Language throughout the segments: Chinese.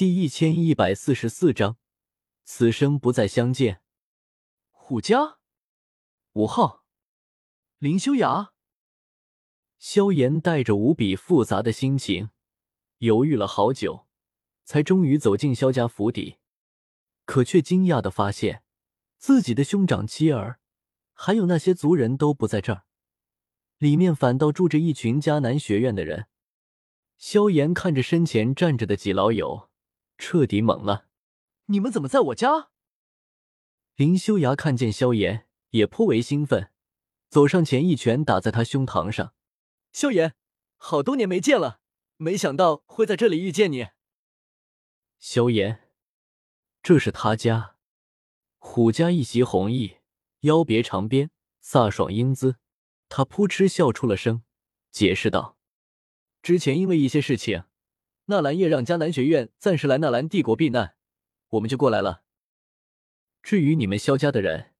第一千一百四十四章，此生不再相见。虎家，五号，林修雅。萧炎带着无比复杂的心情，犹豫了好久，才终于走进萧家府邸。可却惊讶的发现，自己的兄长妻儿，还有那些族人都不在这儿，里面反倒住着一群迦南学院的人。萧炎看着身前站着的几老友，彻底懵了：“你们怎么在我家？”林修崖看见萧炎，也颇为兴奋，走上前一拳打在他胸膛上：“萧炎，好多年没见了，没想到会在这里遇见你。”萧炎。这是他家，虎家一袭红衣，腰别长鞭，飒爽英姿。他扑哧笑出了声，解释道：“之前因为一些事情，纳兰叶让迦南学院暂时来纳兰帝国避难，我们就过来了。至于你们萧家的人，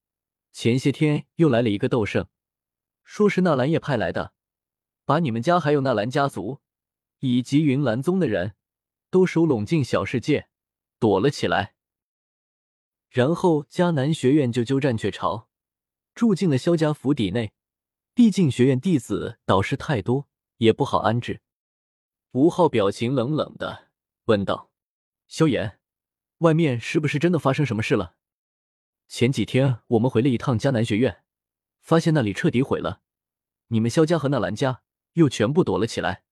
前些天又来了一个斗圣，说是纳兰叶派来的，把你们家还有纳兰家族以及云岚宗的人都收拢进小世界，躲了起来。”然后迦南学院就鸠占鹊巢，住进了萧家府邸内。毕竟学院弟子导师太多，也不好安置。吴昊表情冷冷的问道：“萧炎，外面是不是真的发生什么事了？前几天我们回了一趟迦南学院，发现那里彻底毁了，你们萧家和纳兰家又全部躲了起来。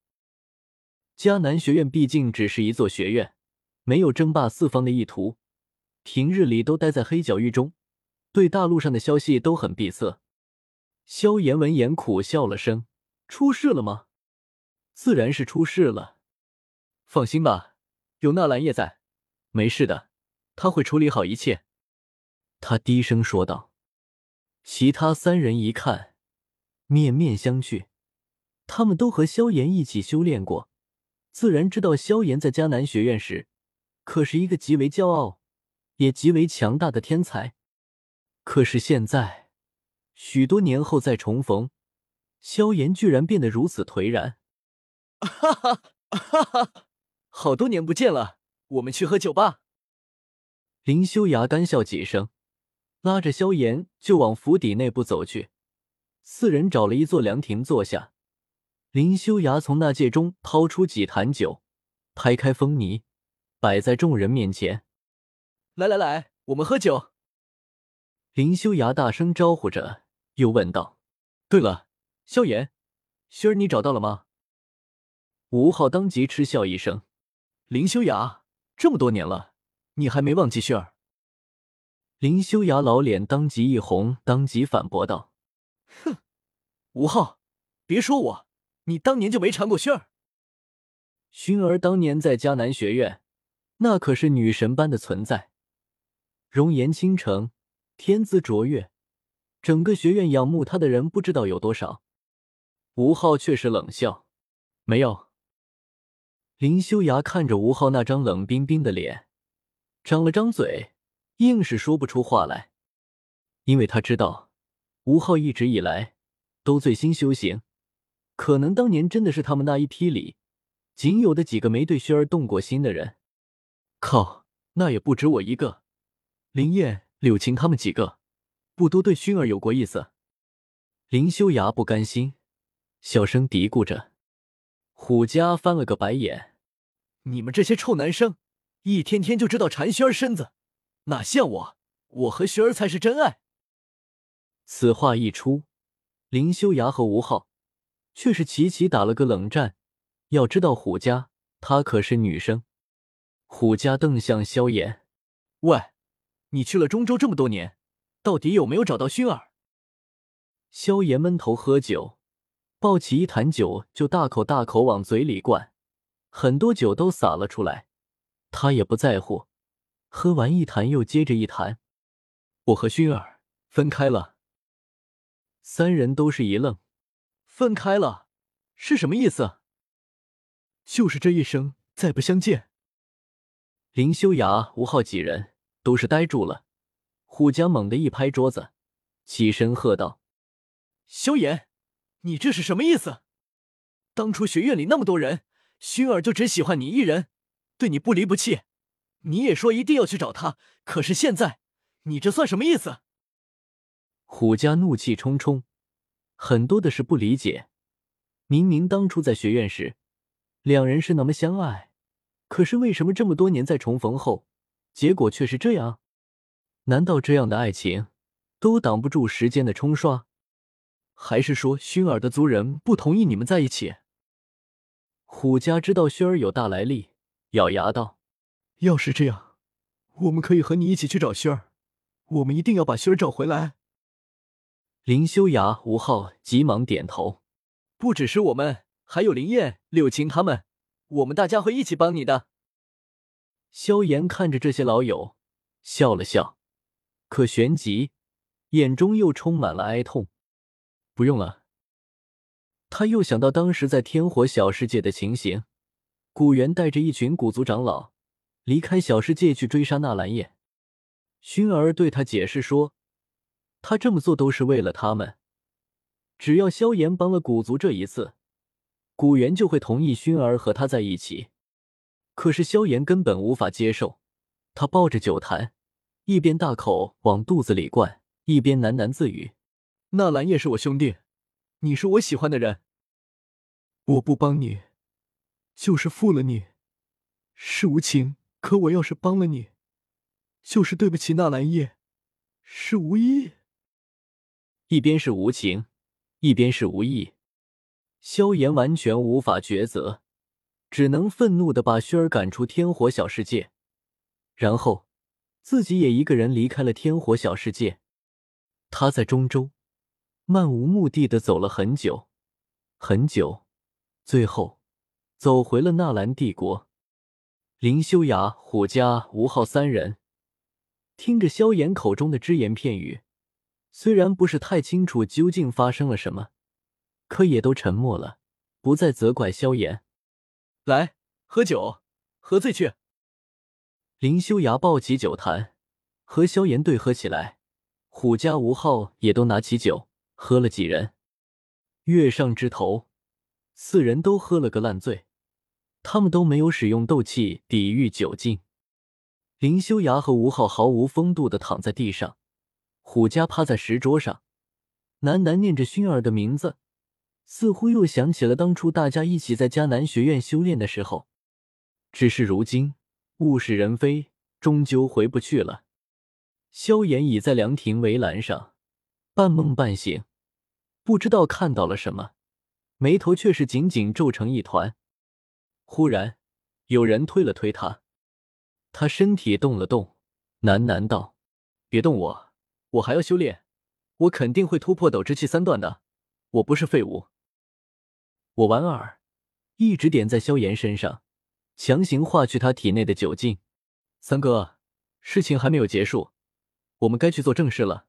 迦南学院毕竟只是一座学院，没有争霸四方的意图。”平日里都待在黑角域中，对大陆上的消息都很闭塞。萧炎闻言苦笑了声：“出事了吗？自然是出事了。放心吧，有纳兰叶在，没事的，他会处理好一切。”他低声说道。其他三人一看，面面相觑。他们都和萧炎一起修炼过，自然知道萧炎在迦南学院时可是一个极为骄傲。也极为强大的天才，可是现在，许多年后再重逢，萧炎居然变得如此颓然。哈哈哈哈！好多年不见了，我们去喝酒吧。林修崖干笑几声，拉着萧炎就往府邸内部走去。四人找了一座凉亭坐下，林修崖从纳戒中掏出几坛酒，拍开封泥，摆在众人面前。来来来，我们喝酒。林修崖大声招呼着，又问道：“对了，萧炎，薰儿你找到了吗？”吴昊当即嗤笑一声：“林修崖，这么多年了，你还没忘记薰儿？”林修崖老脸当即一红，当即反驳道：“哼，吴昊，别说我，你当年就没缠过薰儿。薰儿当年在迦南学院，那可是女神般的存在。”容颜倾城，天资卓越，整个学院仰慕她的人不知道有多少。吴昊却是冷笑：“没有。”林修崖看着吴昊那张冷冰冰的脸，张了张嘴，硬是说不出话来，因为他知道吴昊一直以来都醉心修行，可能当年真的是他们那一批里仅有的几个没对薰儿动过心的人。靠，那也不止我一个。林燕、柳晴他们几个，不都对薰儿有过意思？林修崖不甘心，小声嘀咕着。虎家翻了个白眼：“你们这些臭男生，一天天就知道馋萱儿身子，哪像我？我和萱儿才是真爱。”此话一出，林修崖和吴昊却是齐齐打了个冷战。要知道，虎家她可是女生。虎家瞪向萧炎：“喂！”你去了中州这么多年，到底有没有找到薰儿？萧炎闷头喝酒，抱起一坛酒就大口大口往嘴里灌，很多酒都洒了出来。他也不在乎，喝完一坛又接着一坛。我和薰儿分开了。三人都是一愣，分开了是什么意思？就是这一生再不相见。林修崖、吴昊几人。都是呆住了，虎家猛地一拍桌子，起身喝道：“萧炎，你这是什么意思？当初学院里那么多人，薰儿就只喜欢你一人，对你不离不弃，你也说一定要去找他，可是现在你这算什么意思？虎家怒气冲冲，很多的是不理解。明明当初在学院时，两人是那么相爱，可是为什么这么多年再重逢后，结果却是这样？难道这样的爱情都挡不住时间的冲刷？还是说薰儿的族人不同意你们在一起？虎家知道薰儿有大来历，咬牙道：“要是这样，我们可以和你一起去找薰儿，我们一定要把薰儿找回来。”林修崖、吴昊急忙点头：“不只是我们，还有林燕、柳青他们，我们大家会一起帮你的。”萧炎看着这些老友，笑了笑，可旋即眼中又充满了哀痛。不用了。他又想到当时在天火小世界的情形，古元带着一群古族长老离开小世界去追杀纳兰叶，薰儿对他解释说，他这么做都是为了他们，只要萧炎帮了古族这一次，古元就会同意薰儿和他在一起。可是萧炎根本无法接受，他抱着酒坛，一边大口往肚子里灌，一边喃喃自语。纳兰叶是我兄弟，你是我喜欢的人。我不帮你，就是负了你，是无情；可我要是帮了你，就是对不起纳兰叶，是无意。一边是无情，一边是无意，萧炎完全无法抉择，只能愤怒的把薰儿赶出天火小世界，然后自己也一个人离开了天火小世界。他在中州。漫无目的的走了很久，很久，最后走回了纳兰帝国。林修崖、虎家、吴昊三人听着萧炎口中的只言片语，虽然不是太清楚究竟发生了什么，可也都沉默了，不再责怪萧炎。来，喝酒，喝醉去。林修崖抱起酒坛，和萧炎对喝起来。虎家、吴昊也都拿起酒。喝了几人，月上枝头，四人都喝了个烂醉。他们都没有使用斗气抵御酒劲。林修崖和吴昊毫无风度的躺在地上，虎家趴在石桌上，喃喃念着薰儿的名字，似乎又想起了当初大家一起在迦南学院修炼的时候。只是如今物是人非，终究回不去了。萧炎倚在凉亭围栏上，半梦半醒。不知道看到了什么，眉头却是紧紧皱成一团。忽然，有人推了推他，他身体动了动，喃喃道：“别动我，我还要修炼，我肯定会突破斗之气三段的，我不是废物。”我莞尔，一直点在萧炎身上，强行化去他体内的酒劲。三哥，事情还没有结束，我们该去做正事了。